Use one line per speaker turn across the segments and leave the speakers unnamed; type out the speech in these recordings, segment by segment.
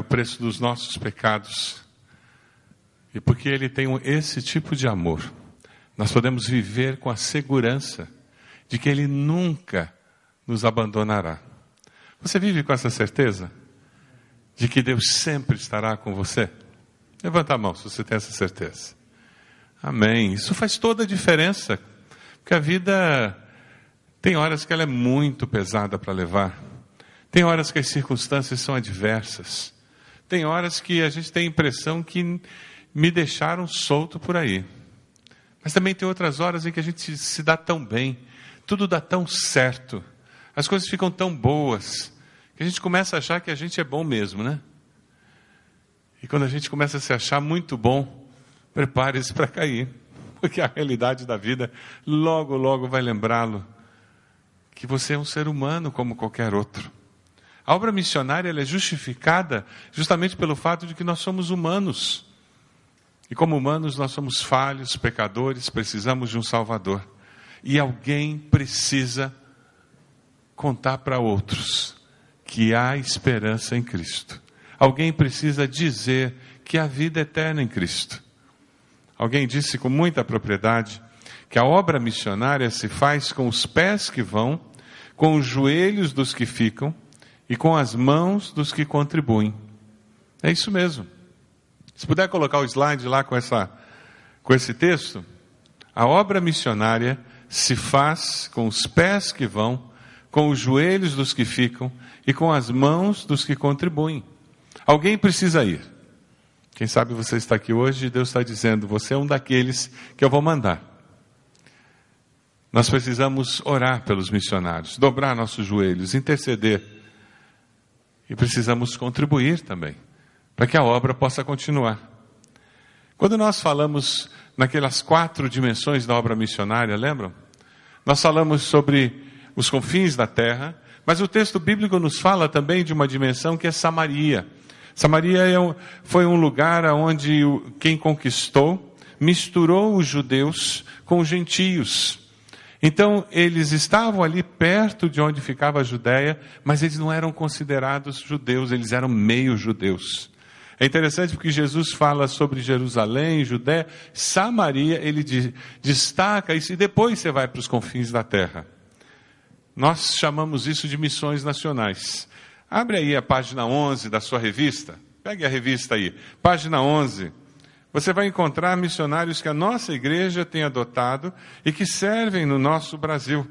o preço dos nossos pecados. E porque Ele tem esse tipo de amor, nós podemos viver com a segurança de que Ele nunca nos abandonará. Você vive com essa certeza? De que Deus sempre estará com você? Levanta a mão se você tem essa certeza. Amém. Isso faz toda a diferença. Porque a vida tem horas que ela é muito pesada para levar. Tem horas que as circunstâncias são adversas. Tem horas que a gente tem a impressão que me deixaram solto por aí. Mas também tem outras horas em que a gente se dá tão bem, tudo dá tão certo, as coisas ficam tão boas, que a gente começa a achar que a gente é bom mesmo, né? E quando a gente começa a se achar muito bom, prepare-se para cair, porque a realidade da vida logo, logo vai lembrá-lo que você é um ser humano como qualquer outro. A obra missionária é justificada justamente pelo fato de que nós somos humanos. E como humanos, nós somos falhos, pecadores, precisamos de um Salvador. E alguém precisa contar para outros que há esperança em Cristo. Alguém precisa dizer que há vida eterna em Cristo. Alguém disse com muita propriedade que a obra missionária se faz com os pés que vão, com os joelhos dos que ficam e com as mãos dos que contribuem. É isso mesmo. Se puder colocar o slide lá com, essa, com esse texto, a obra missionária se faz com os pés que vão, com os joelhos dos que ficam e com as mãos dos que contribuem. Alguém precisa ir. Quem sabe você está aqui hoje e Deus está dizendo: você é um daqueles que eu vou mandar. Nós precisamos orar pelos missionários, dobrar nossos joelhos, interceder. E precisamos contribuir também para que a obra possa continuar. Quando nós falamos naquelas quatro dimensões da obra missionária, lembram? Nós falamos sobre os confins da terra, mas o texto bíblico nos fala também de uma dimensão que é Samaria. Samaria é foi um lugar onde quem conquistou misturou os judeus com os gentios. Então, eles estavam ali perto de onde ficava a Judéia, mas eles não eram considerados judeus, eles eram meio judeus. É interessante porque Jesus fala sobre Jerusalém, Judéia, Samaria, ele destaca isso e depois você vai para os confins da terra. Nós chamamos isso de missões nacionais. Abre aí a página 11 da sua revista. Pegue a revista aí, página 11. Você vai encontrar missionários que a nossa igreja tem adotado e que servem no nosso Brasil.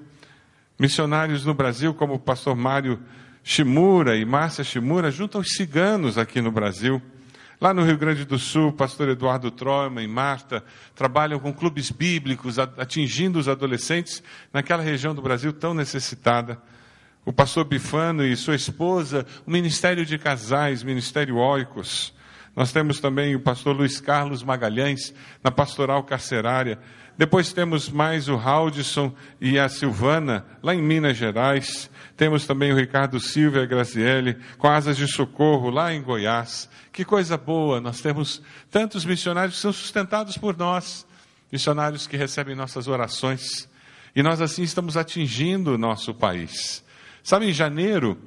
Missionários no Brasil, como o pastor Mário Shimura e Márcia Shimura, junto aos ciganos aqui no Brasil. Lá no Rio Grande do Sul, o pastor Eduardo Troima e Marta trabalham com clubes bíblicos, atingindo os adolescentes naquela região do Brasil tão necessitada. O pastor Bifano e sua esposa, o Ministério de Casais, Ministério Oicos. Nós temos também o pastor Luiz Carlos Magalhães, na pastoral carcerária. Depois temos mais o Haldson e a Silvana, lá em Minas Gerais. Temos também o Ricardo Silva e a Graziele, com asas de socorro, lá em Goiás. Que coisa boa, nós temos tantos missionários que são sustentados por nós, missionários que recebem nossas orações, e nós assim estamos atingindo o nosso país. Sabe, em janeiro,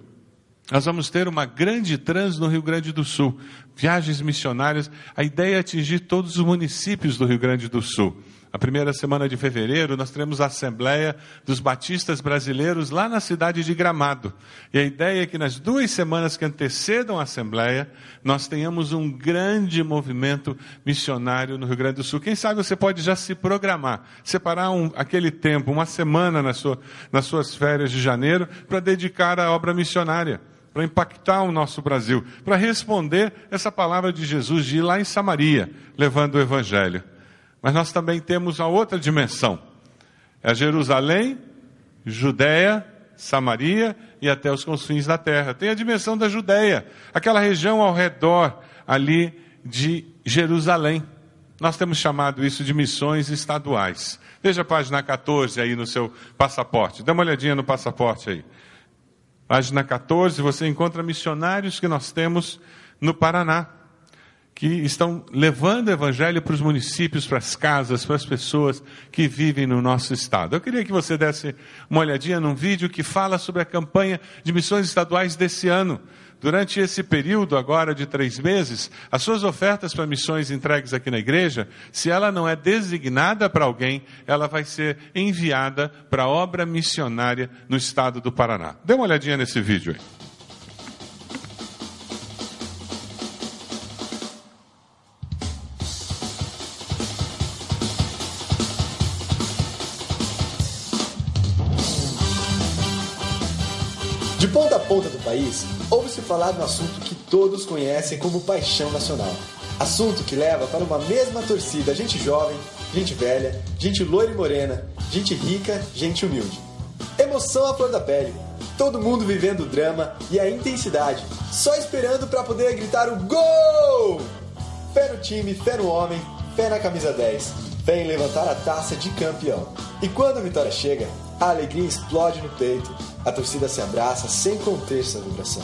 nós vamos ter uma grande trans no Rio Grande do Sul, viagens missionárias. A ideia é atingir todos os municípios do Rio Grande do Sul. A primeira semana de fevereiro, nós teremos a Assembleia dos Batistas Brasileiros lá na cidade de Gramado. E a ideia é que nas duas semanas que antecedam a Assembleia, nós tenhamos um grande movimento missionário no Rio Grande do Sul. Quem sabe você pode já se programar, separar um, aquele tempo, uma semana na sua, nas suas férias de janeiro, para dedicar à obra missionária para impactar o nosso Brasil, para responder essa palavra de Jesus de ir lá em Samaria, levando o Evangelho. Mas nós também temos a outra dimensão. É Jerusalém, Judéia, Samaria e até os confins da terra. Tem a dimensão da Judéia, aquela região ao redor ali de Jerusalém. Nós temos chamado isso de missões estaduais. Veja a página 14 aí no seu passaporte. Dá uma olhadinha no passaporte aí. Página 14, você encontra missionários que nós temos no Paraná que estão levando o evangelho para os municípios, para as casas, para as pessoas que vivem no nosso estado. Eu queria que você desse uma olhadinha num vídeo que fala sobre a campanha de missões estaduais desse ano. Durante esse período agora de três meses, as suas ofertas para missões entregues aqui na igreja, se ela não é designada para alguém, ela vai ser enviada para obra missionária no estado do Paraná. Dê uma olhadinha nesse vídeo aí.
De ponta a ponta do país, ouve-se falar no assunto que todos conhecem como paixão nacional. Assunto que leva para uma mesma torcida gente jovem, gente velha, gente loira e morena, gente rica, gente humilde. Emoção à flor da pele, todo mundo vivendo o drama e a intensidade, só esperando para poder gritar o gol! Fé no time, fé no homem, fé na camisa 10, fé em levantar a taça de campeão. E quando a vitória chega, a alegria explode no peito a torcida se abraça sem conter essa vibração.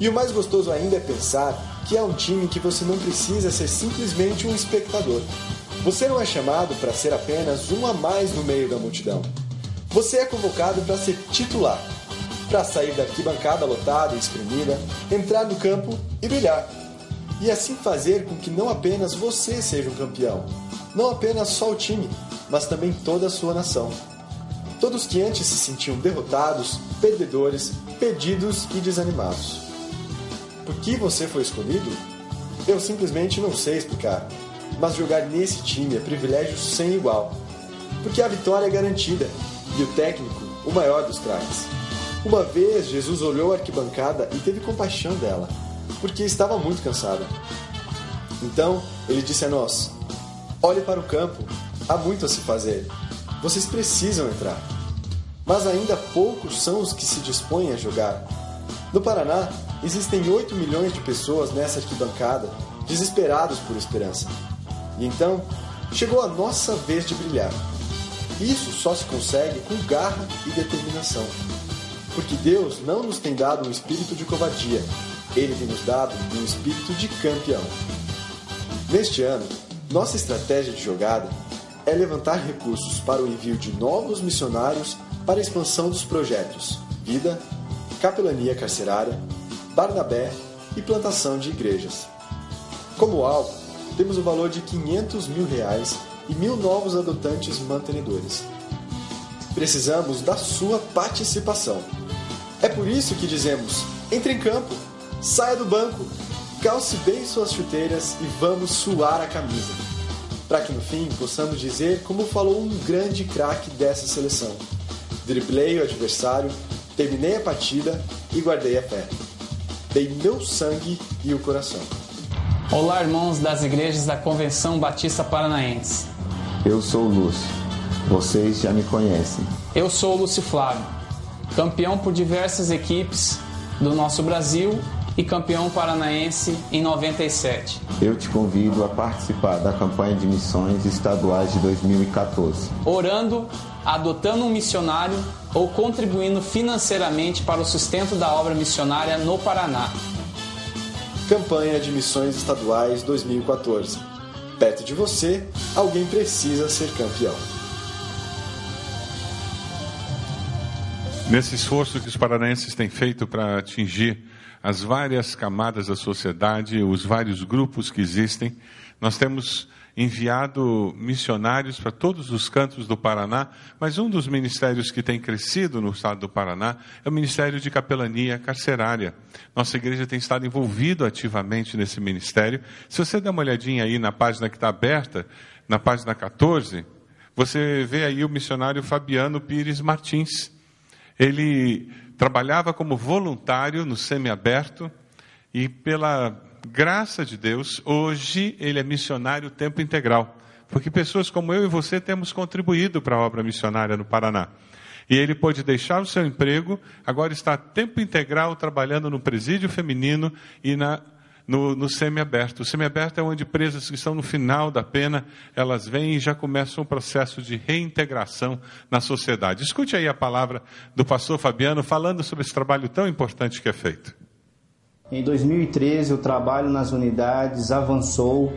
E o mais gostoso ainda é pensar que é um time que você não precisa ser simplesmente um espectador. Você não é chamado para ser apenas um a mais no meio da multidão. Você é convocado para ser titular, para sair da arquibancada lotada e espremida, entrar no campo e brilhar. E assim fazer com que não apenas você seja um campeão, não apenas só o time, mas também toda a sua nação. Todos que antes se sentiam derrotados, perdedores, perdidos e desanimados. Por que você foi escolhido? Eu simplesmente não sei explicar, mas jogar nesse time é privilégio sem igual. Porque a vitória é garantida e o técnico, o maior dos craques. Uma vez Jesus olhou a arquibancada e teve compaixão dela, porque estava muito cansada. Então ele disse a nós: Olhe para o campo, há muito a se fazer. Vocês precisam entrar. Mas ainda poucos são os que se dispõem a jogar. No Paraná, existem 8 milhões de pessoas nessa arquibancada, desesperados por esperança. E então, chegou a nossa vez de brilhar. Isso só se consegue com garra e determinação. Porque Deus não nos tem dado um espírito de covardia, Ele tem nos dado um espírito de campeão. Neste ano, nossa estratégia de jogada é levantar recursos para o envio de novos missionários para a expansão dos projetos Vida, Capelania Carcerária, Barnabé e plantação de igrejas. Como alvo, temos o valor de 500 mil reais e mil novos adotantes mantenedores. Precisamos da sua participação. É por isso que dizemos: entre em campo, saia do banco, calce bem suas chuteiras e vamos suar a camisa para que no fim possamos dizer como falou um grande craque dessa seleção. Driblei o adversário, terminei a partida e guardei a fé. Dei meu sangue e o coração.
Olá, irmãos das igrejas da Convenção Batista Paranaense.
Eu sou o Lúcio. Vocês já me conhecem.
Eu sou o Lúcio Flávio, campeão por diversas equipes do nosso Brasil e campeão paranaense em 97.
Eu te convido a participar da campanha de missões estaduais de 2014.
Orando, adotando um missionário ou contribuindo financeiramente para o sustento da obra missionária no Paraná.
Campanha de Missões Estaduais 2014. Perto de você, alguém precisa ser campeão.
Nesse esforço que os paranaenses têm feito para atingir as várias camadas da sociedade, os vários grupos que existem. Nós temos enviado missionários para todos os cantos do Paraná, mas um dos ministérios que tem crescido no estado do Paraná é o Ministério de Capelania Carcerária. Nossa igreja tem estado envolvido ativamente nesse ministério. Se você der uma olhadinha aí na página que está aberta, na página 14, você vê aí o missionário Fabiano Pires Martins. Ele trabalhava como voluntário no semiaberto e pela graça de Deus, hoje ele é missionário tempo integral, porque pessoas como eu e você temos contribuído para a obra missionária no Paraná. E ele pôde deixar o seu emprego, agora está tempo integral trabalhando no presídio feminino e na no, no semiaberto. O semiaberto é onde presas que estão no final da pena, elas vêm e já começam um processo de reintegração na sociedade. Escute aí a palavra do pastor Fabiano falando sobre esse trabalho tão importante que é feito.
Em 2013, o trabalho nas unidades avançou.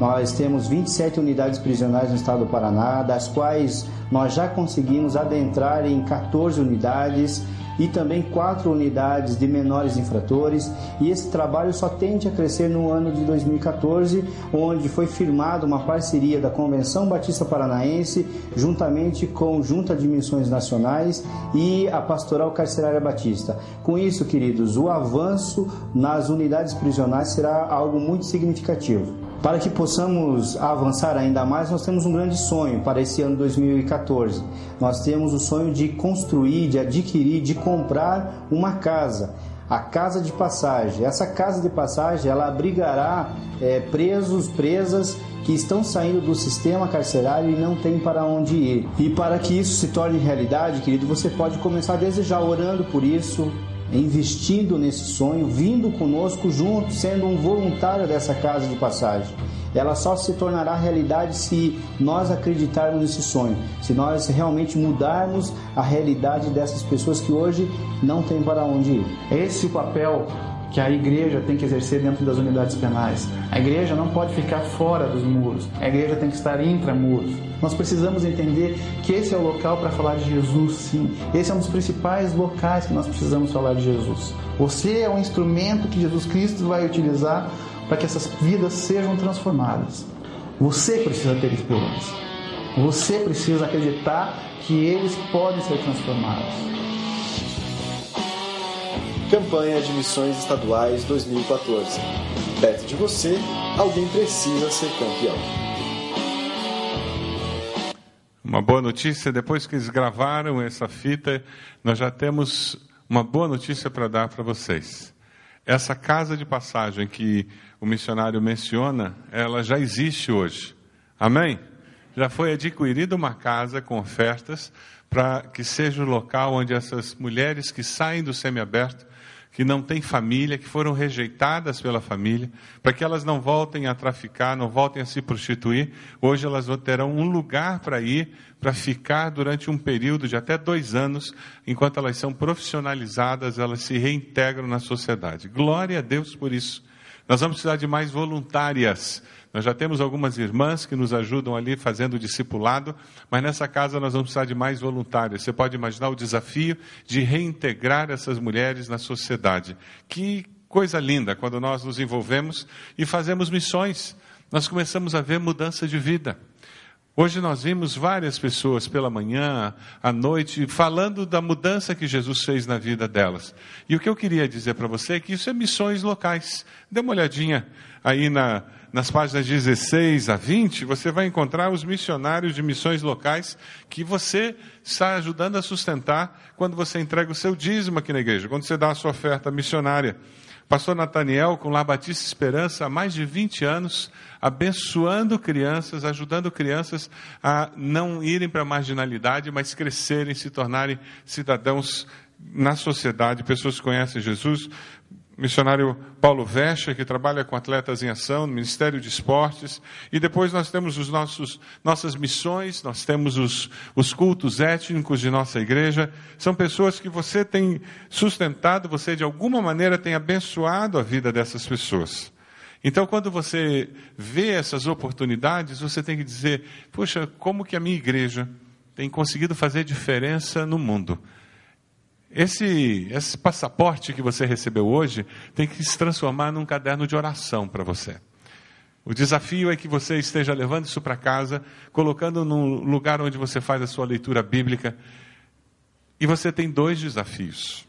Nós temos 27 unidades prisionais no estado do Paraná, das quais nós já conseguimos adentrar em 14 unidades e também quatro unidades de menores infratores. E esse trabalho só tende a crescer no ano de 2014, onde foi firmada uma parceria da Convenção Batista Paranaense, juntamente com Junta de Missões Nacionais e a Pastoral Carcerária Batista. Com isso, queridos, o avanço nas unidades prisionais será algo muito significativo. Para que possamos avançar ainda mais, nós temos um grande sonho para esse ano 2014. Nós temos o sonho de construir, de adquirir, de comprar uma casa a casa de passagem. Essa casa de passagem ela abrigará é, presos, presas que estão saindo do sistema carcerário e não têm para onde ir. E para que isso se torne realidade, querido, você pode começar desde já orando por isso, investindo nesse sonho, vindo conosco junto, sendo um voluntário dessa casa de passagem. Ela só se tornará realidade se nós acreditarmos nesse sonho, se nós realmente mudarmos a realidade dessas pessoas que hoje não têm para onde ir.
Esse papel que a igreja tem que exercer dentro das unidades penais. A igreja não pode ficar fora dos muros, a igreja tem que estar intramuros. Nós precisamos entender que esse é o local para falar de Jesus, sim. Esse é um dos principais locais que nós precisamos falar de Jesus. Você é o instrumento que Jesus Cristo vai utilizar para que essas vidas sejam transformadas. Você precisa ter esperança. Você precisa acreditar que eles podem ser transformados.
Campanha de Missões Estaduais 2014. Perto de você, alguém precisa ser campeão.
Uma boa notícia, depois que eles gravaram essa fita, nós já temos uma boa notícia para dar para vocês. Essa casa de passagem que o missionário menciona, ela já existe hoje. Amém? Já foi adquirida uma casa com ofertas para que seja o local onde essas mulheres que saem do semiaberto que não têm família, que foram rejeitadas pela família, para que elas não voltem a traficar, não voltem a se prostituir. Hoje elas terão um lugar para ir, para ficar durante um período de até dois anos, enquanto elas são profissionalizadas, elas se reintegram na sociedade. Glória a Deus por isso. Nós vamos precisar de mais voluntárias nós já temos algumas irmãs que nos ajudam ali fazendo discipulado, mas nessa casa nós vamos precisar de mais voluntários. Você pode imaginar o desafio de reintegrar essas mulheres na sociedade. Que coisa linda quando nós nos envolvemos e fazemos missões. Nós começamos a ver mudança de vida. Hoje nós vimos várias pessoas pela manhã, à noite, falando da mudança que Jesus fez na vida delas. E o que eu queria dizer para você é que isso é missões locais. Dê uma olhadinha aí na, nas páginas 16 a 20, você vai encontrar os missionários de missões locais que você está ajudando a sustentar quando você entrega o seu dízimo aqui na igreja, quando você dá a sua oferta missionária. Pastor Nathaniel, com La Batista Esperança, há mais de 20 anos, abençoando crianças, ajudando crianças a não irem para a marginalidade, mas crescerem, se tornarem cidadãos na sociedade, pessoas que conhecem Jesus missionário Paulo Vecha, que trabalha com atletas em ação, no Ministério de Esportes, e depois nós temos os nossos nossas missões, nós temos os, os cultos étnicos de nossa igreja. São pessoas que você tem sustentado, você de alguma maneira tem abençoado a vida dessas pessoas. Então, quando você vê essas oportunidades, você tem que dizer: puxa, como que a minha igreja tem conseguido fazer diferença no mundo? Esse, esse passaporte que você recebeu hoje tem que se transformar num caderno de oração para você. O desafio é que você esteja levando isso para casa, colocando no lugar onde você faz a sua leitura bíblica. E você tem dois desafios.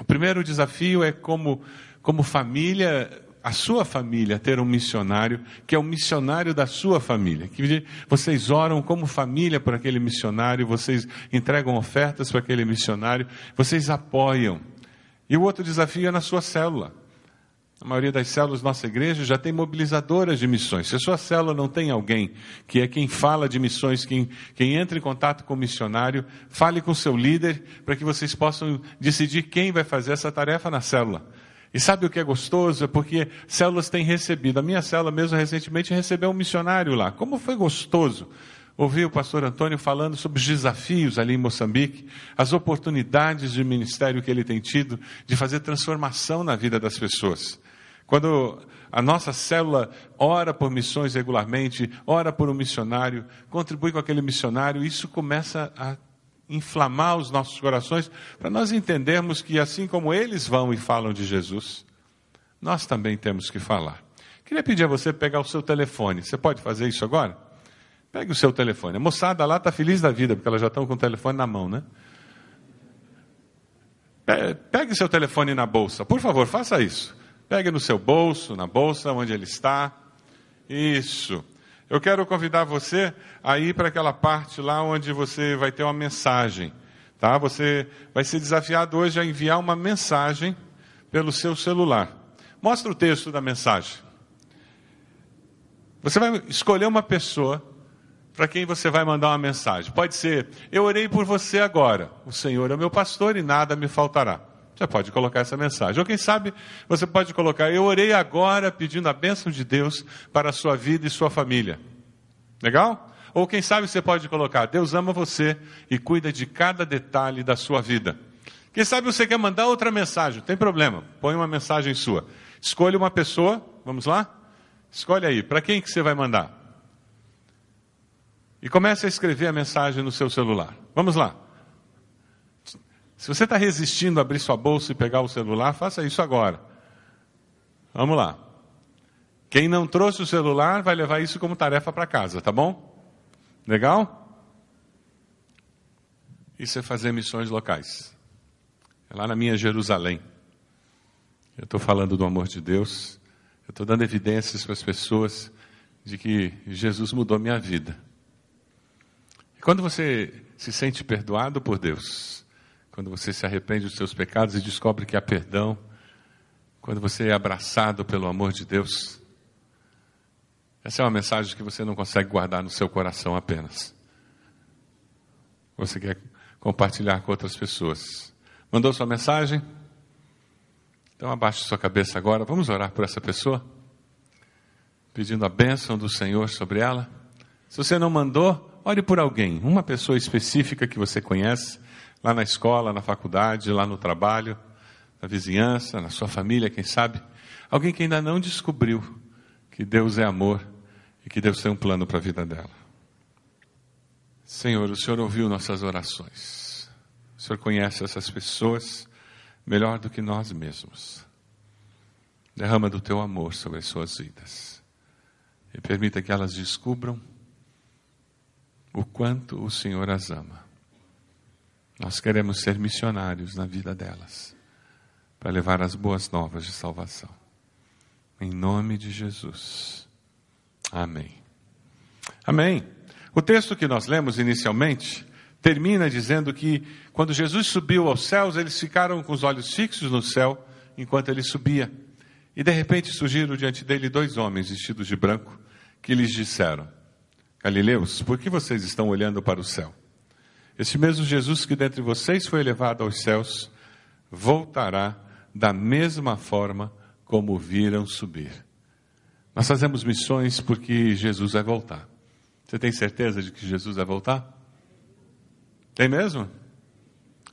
O primeiro desafio é como, como família a sua família ter um missionário, que é o missionário da sua família. Que vocês oram como família por aquele missionário, vocês entregam ofertas para aquele missionário, vocês apoiam. E o outro desafio é na sua célula. A maioria das células da nossa igreja já tem mobilizadoras de missões. Se a sua célula não tem alguém que é quem fala de missões, quem, quem entra em contato com o missionário, fale com o seu líder para que vocês possam decidir quem vai fazer essa tarefa na célula. E sabe o que é gostoso? É porque células têm recebido. A minha célula mesmo recentemente recebeu um missionário lá. Como foi gostoso ouvi o pastor Antônio falando sobre os desafios ali em Moçambique, as oportunidades de ministério que ele tem tido de fazer transformação na vida das pessoas. Quando a nossa célula ora por missões regularmente, ora por um missionário, contribui com aquele missionário, isso começa a inflamar os nossos corações para nós entendermos que assim como eles vão e falam de Jesus, nós também temos que falar. Queria pedir a você pegar o seu telefone. Você pode fazer isso agora? Pegue o seu telefone. A moçada lá está feliz da vida, porque elas já estão com o telefone na mão, né? Pegue o seu telefone na bolsa. Por favor, faça isso. Pegue no seu bolso, na bolsa, onde ele está. Isso. Eu quero convidar você a ir para aquela parte lá onde você vai ter uma mensagem. Tá? Você vai ser desafiado hoje a enviar uma mensagem pelo seu celular. Mostra o texto da mensagem. Você vai escolher uma pessoa para quem você vai mandar uma mensagem. Pode ser, eu orei por você agora. O Senhor é meu pastor e nada me faltará. Você pode colocar essa mensagem. Ou quem sabe você pode colocar, eu orei agora pedindo a bênção de Deus para a sua vida e sua família. Legal? Ou quem sabe você pode colocar, Deus ama você e cuida de cada detalhe da sua vida. Quem sabe você quer mandar outra mensagem, tem problema, põe uma mensagem sua. Escolha uma pessoa, vamos lá? Escolhe aí, para quem que você vai mandar? E comece a escrever a mensagem no seu celular. Vamos lá. Se você está resistindo a abrir sua bolsa e pegar o celular, faça isso agora. Vamos lá. Quem não trouxe o celular vai levar isso como tarefa para casa, tá bom? Legal? Isso é fazer missões locais. É lá na minha Jerusalém. Eu estou falando do amor de Deus. Eu estou dando evidências para as pessoas de que Jesus mudou minha vida. E quando você se sente perdoado por Deus, quando você se arrepende dos seus pecados e descobre que há perdão, quando você é abraçado pelo amor de Deus, essa é uma mensagem que você não consegue guardar no seu coração apenas. Você quer compartilhar com outras pessoas. Mandou sua mensagem? Então abaixe sua cabeça agora. Vamos orar por essa pessoa? Pedindo a bênção do Senhor sobre ela. Se você não mandou, Ore por alguém, uma pessoa específica que você conhece, lá na escola, na faculdade, lá no trabalho, na vizinhança, na sua família, quem sabe. Alguém que ainda não descobriu que Deus é amor e que Deus tem um plano para a vida dela. Senhor, o Senhor ouviu nossas orações. O Senhor conhece essas pessoas melhor do que nós mesmos. Derrama do teu amor sobre as suas vidas. E permita que elas descubram o quanto o Senhor as ama. Nós queremos ser missionários na vida delas, para levar as boas novas de salvação. Em nome de Jesus. Amém. Amém. O texto que nós lemos inicialmente termina dizendo que quando Jesus subiu aos céus, eles ficaram com os olhos fixos no céu enquanto ele subia. E de repente surgiram diante dele dois homens vestidos de branco que lhes disseram: Galileus, por que vocês estão olhando para o céu? Este mesmo Jesus que dentre vocês foi elevado aos céus, voltará da mesma forma como viram subir. Nós fazemos missões porque Jesus vai voltar. Você tem certeza de que Jesus vai voltar? Tem mesmo?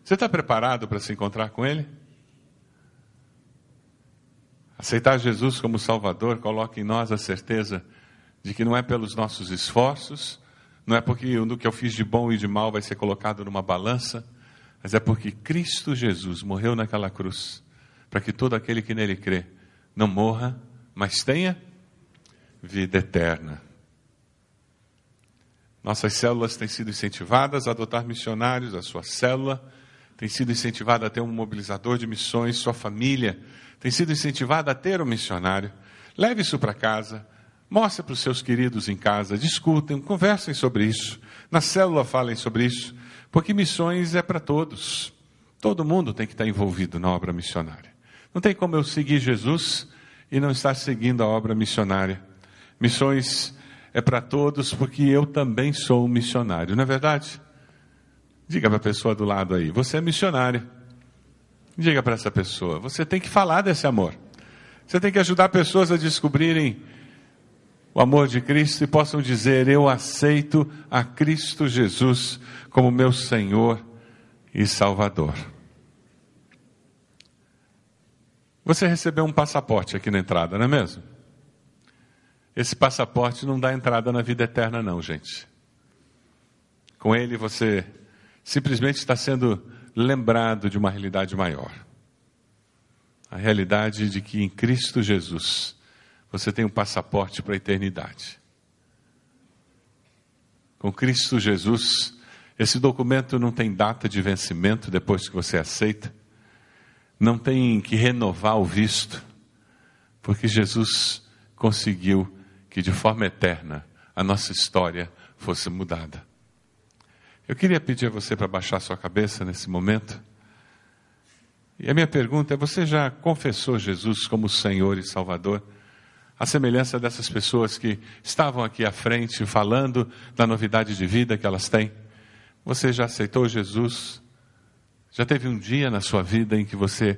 Você está preparado para se encontrar com Ele? Aceitar Jesus como Salvador coloca em nós a certeza de que não é pelos nossos esforços, não é porque o que eu fiz de bom e de mal vai ser colocado numa balança, mas é porque Cristo Jesus morreu naquela cruz, para que todo aquele que nele crê não morra, mas tenha vida eterna. Nossas células têm sido incentivadas a adotar missionários, a sua célula tem sido incentivada a ter um mobilizador de missões, sua família tem sido incentivada a ter um missionário. Leve isso para casa, Mostre para os seus queridos em casa, discutem, conversem sobre isso. Na célula falem sobre isso, porque missões é para todos. Todo mundo tem que estar envolvido na obra missionária. Não tem como eu seguir Jesus e não estar seguindo a obra missionária. Missões é para todos, porque eu também sou um missionário, não é verdade? Diga para a pessoa do lado aí, você é missionário. Diga para essa pessoa, você tem que falar desse amor. Você tem que ajudar pessoas a descobrirem o amor de Cristo e possam dizer: Eu aceito a Cristo Jesus como meu Senhor e Salvador. Você recebeu um passaporte aqui na entrada, não é mesmo? Esse passaporte não dá entrada na vida eterna, não, gente. Com ele você simplesmente está sendo lembrado de uma realidade maior. A realidade de que em Cristo Jesus você tem um passaporte para a eternidade. Com Cristo Jesus, esse documento não tem data de vencimento depois que você aceita não tem que renovar o visto, porque Jesus conseguiu que de forma eterna a nossa história fosse mudada. Eu queria pedir a você para baixar sua cabeça nesse momento. E a minha pergunta é: você já confessou Jesus como Senhor e Salvador? A semelhança dessas pessoas que estavam aqui à frente falando da novidade de vida que elas têm. Você já aceitou Jesus já teve um dia na sua vida em que você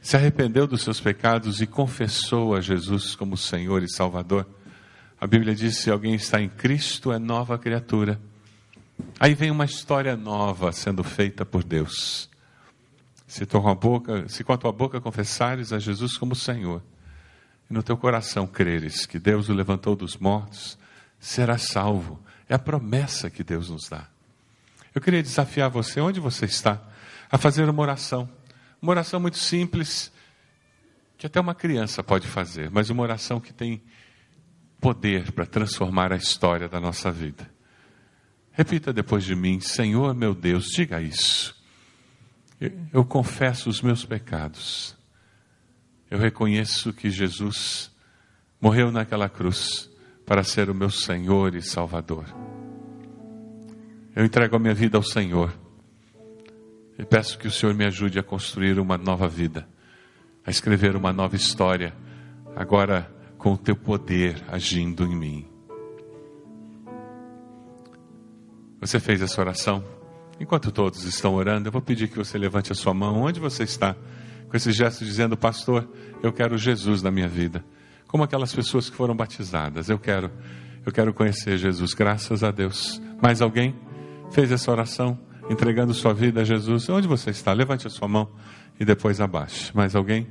se arrependeu dos seus pecados e confessou a Jesus como Senhor e Salvador? A Bíblia diz: se alguém está em Cristo, é nova criatura. Aí vem uma história nova sendo feita por Deus. Se, boca, se com a tua boca confessares a Jesus como Senhor, e no teu coração creres que Deus o levantou dos mortos, serás salvo. É a promessa que Deus nos dá. Eu queria desafiar você, onde você está? a fazer uma oração. Uma oração muito simples, que até uma criança pode fazer, mas uma oração que tem poder para transformar a história da nossa vida. Repita depois de mim: Senhor meu Deus, diga isso. Eu confesso os meus pecados. Eu reconheço que Jesus morreu naquela cruz para ser o meu Senhor e Salvador. Eu entrego a minha vida ao Senhor e peço que o Senhor me ajude a construir uma nova vida, a escrever uma nova história, agora com o teu poder agindo em mim. Você fez essa oração? Enquanto todos estão orando, eu vou pedir que você levante a sua mão onde você está, com esse gesto dizendo: Pastor, eu quero Jesus na minha vida. Como aquelas pessoas que foram batizadas, eu quero, eu quero conhecer Jesus, graças a Deus. Mais alguém fez essa oração? entregando sua vida a Jesus. Onde você está? Levante a sua mão e depois abaixe. Mais alguém?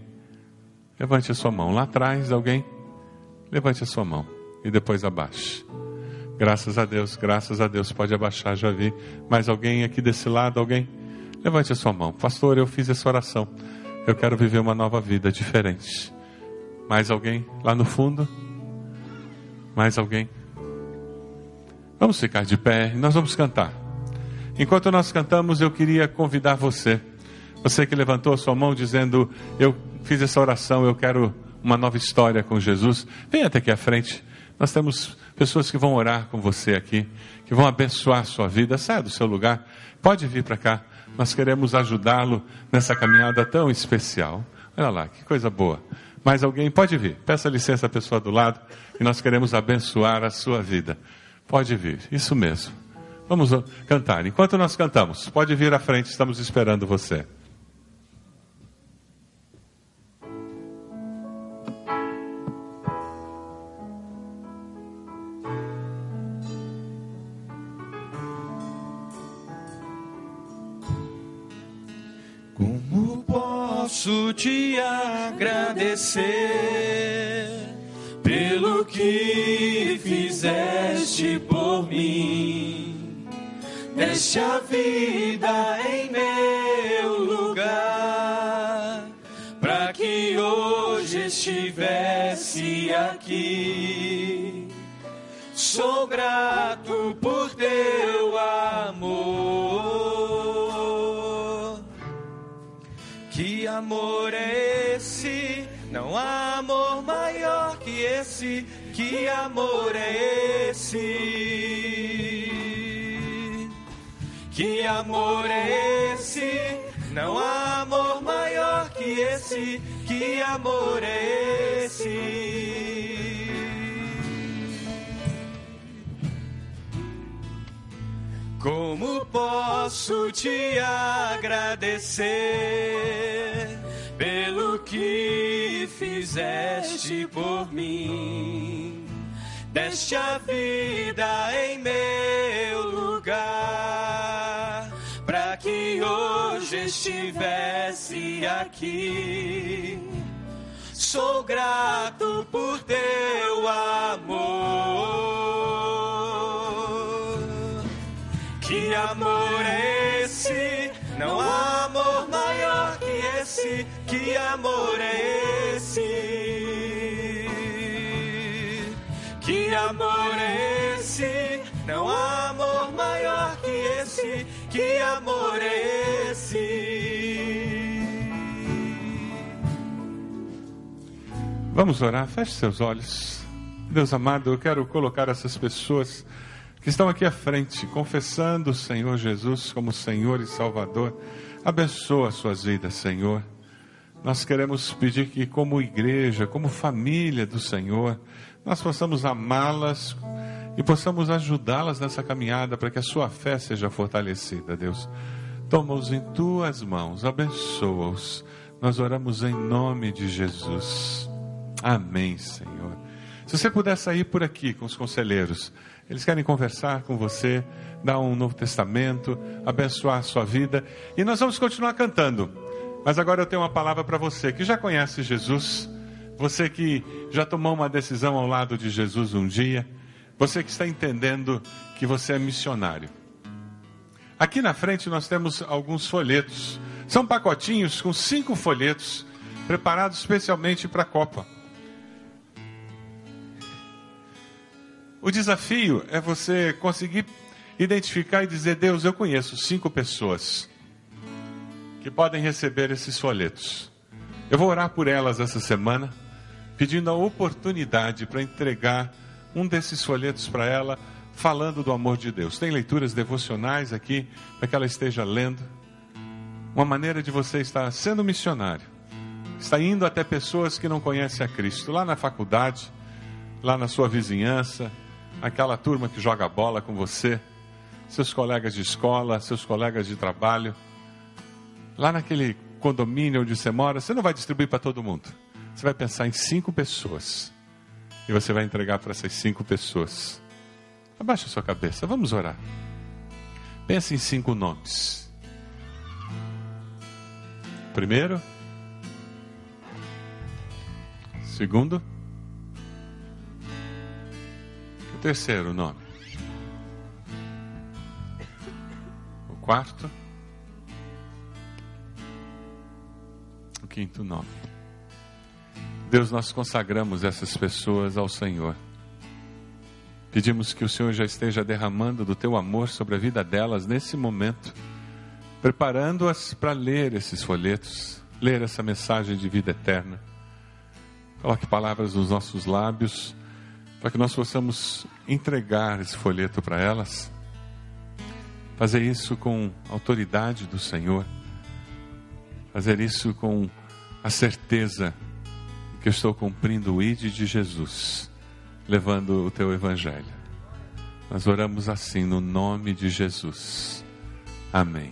Levante a sua mão. Lá atrás, alguém? Levante a sua mão e depois abaixe. Graças a Deus, graças a Deus. Pode abaixar, já vi. Mais alguém aqui desse lado? Alguém? Levante a sua mão. Pastor, eu fiz essa oração. Eu quero viver uma nova vida diferente. Mais alguém? Lá no fundo? Mais alguém? Vamos ficar de pé e nós vamos cantar. Enquanto nós cantamos, eu queria convidar você, você que levantou a sua mão dizendo: Eu fiz essa oração, eu quero uma nova história com Jesus. Venha até aqui à frente. Nós temos pessoas que vão orar com você aqui, que vão abençoar a sua vida. Saia do seu lugar, pode vir para cá. Nós queremos ajudá-lo nessa caminhada tão especial. Olha lá, que coisa boa. Mais alguém? Pode vir. Peça licença à pessoa do lado e nós queremos abençoar a sua vida. Pode vir, isso mesmo. Vamos cantar. Enquanto nós cantamos, pode vir à frente, estamos esperando você.
Posso te agradecer pelo que fizeste por mim? Deixe a vida em meu lugar, para que hoje estivesse aqui. Sou grato por teu amor é esse? Não há amor maior que esse. Que amor é esse? Que amor é esse? Não há amor maior que esse. Que amor é esse? Como posso te agradecer que fizeste por mim? deste a vida em meu lugar, para que hoje estivesse aqui. Sou grato por teu amor. Que amor é esse? Não há Que amor é esse? Que amor é esse? Não há amor maior que esse. Que amor é esse?
Vamos orar, feche seus olhos. Deus amado, eu quero colocar essas pessoas que estão aqui à frente, confessando o Senhor Jesus como Senhor e Salvador. Abençoa suas vidas, Senhor. Nós queremos pedir que, como igreja, como família do Senhor, nós possamos amá-las e possamos ajudá-las nessa caminhada para que a sua fé seja fortalecida, Deus. Toma-os em tuas mãos, abençoa-os. Nós oramos em nome de Jesus. Amém, Senhor. Se você puder sair por aqui com os conselheiros, eles querem conversar com você, dar um novo testamento, abençoar a sua vida. E nós vamos continuar cantando. Mas agora eu tenho uma palavra para você que já conhece Jesus, você que já tomou uma decisão ao lado de Jesus um dia, você que está entendendo que você é missionário. Aqui na frente nós temos alguns folhetos. São pacotinhos com cinco folhetos preparados especialmente para a Copa. O desafio é você conseguir identificar e dizer: Deus, eu conheço cinco pessoas que podem receber esses folhetos. Eu vou orar por elas essa semana, pedindo a oportunidade para entregar um desses folhetos para ela, falando do amor de Deus. Tem leituras devocionais aqui para que ela esteja lendo. Uma maneira de você estar sendo missionário, está indo até pessoas que não conhecem a Cristo, lá na faculdade, lá na sua vizinhança, aquela turma que joga bola com você, seus colegas de escola, seus colegas de trabalho, lá naquele condomínio onde você mora, você não vai distribuir para todo mundo. Você vai pensar em cinco pessoas e você vai entregar para essas cinco pessoas. Abaixa a sua cabeça, vamos orar. Pense em cinco nomes. Primeiro, segundo, terceiro nome? O quarto? Quinto nome. Deus, nós consagramos essas pessoas ao Senhor. Pedimos que o Senhor já esteja derramando do teu amor sobre a vida delas nesse momento, preparando-as para ler esses folhetos, ler essa mensagem de vida eterna. Coloque palavras nos nossos lábios para que nós possamos entregar esse folheto para elas, fazer isso com autoridade do Senhor, fazer isso com a certeza que eu estou cumprindo o ID de Jesus, levando o teu evangelho. Nós oramos assim no nome de Jesus. Amém.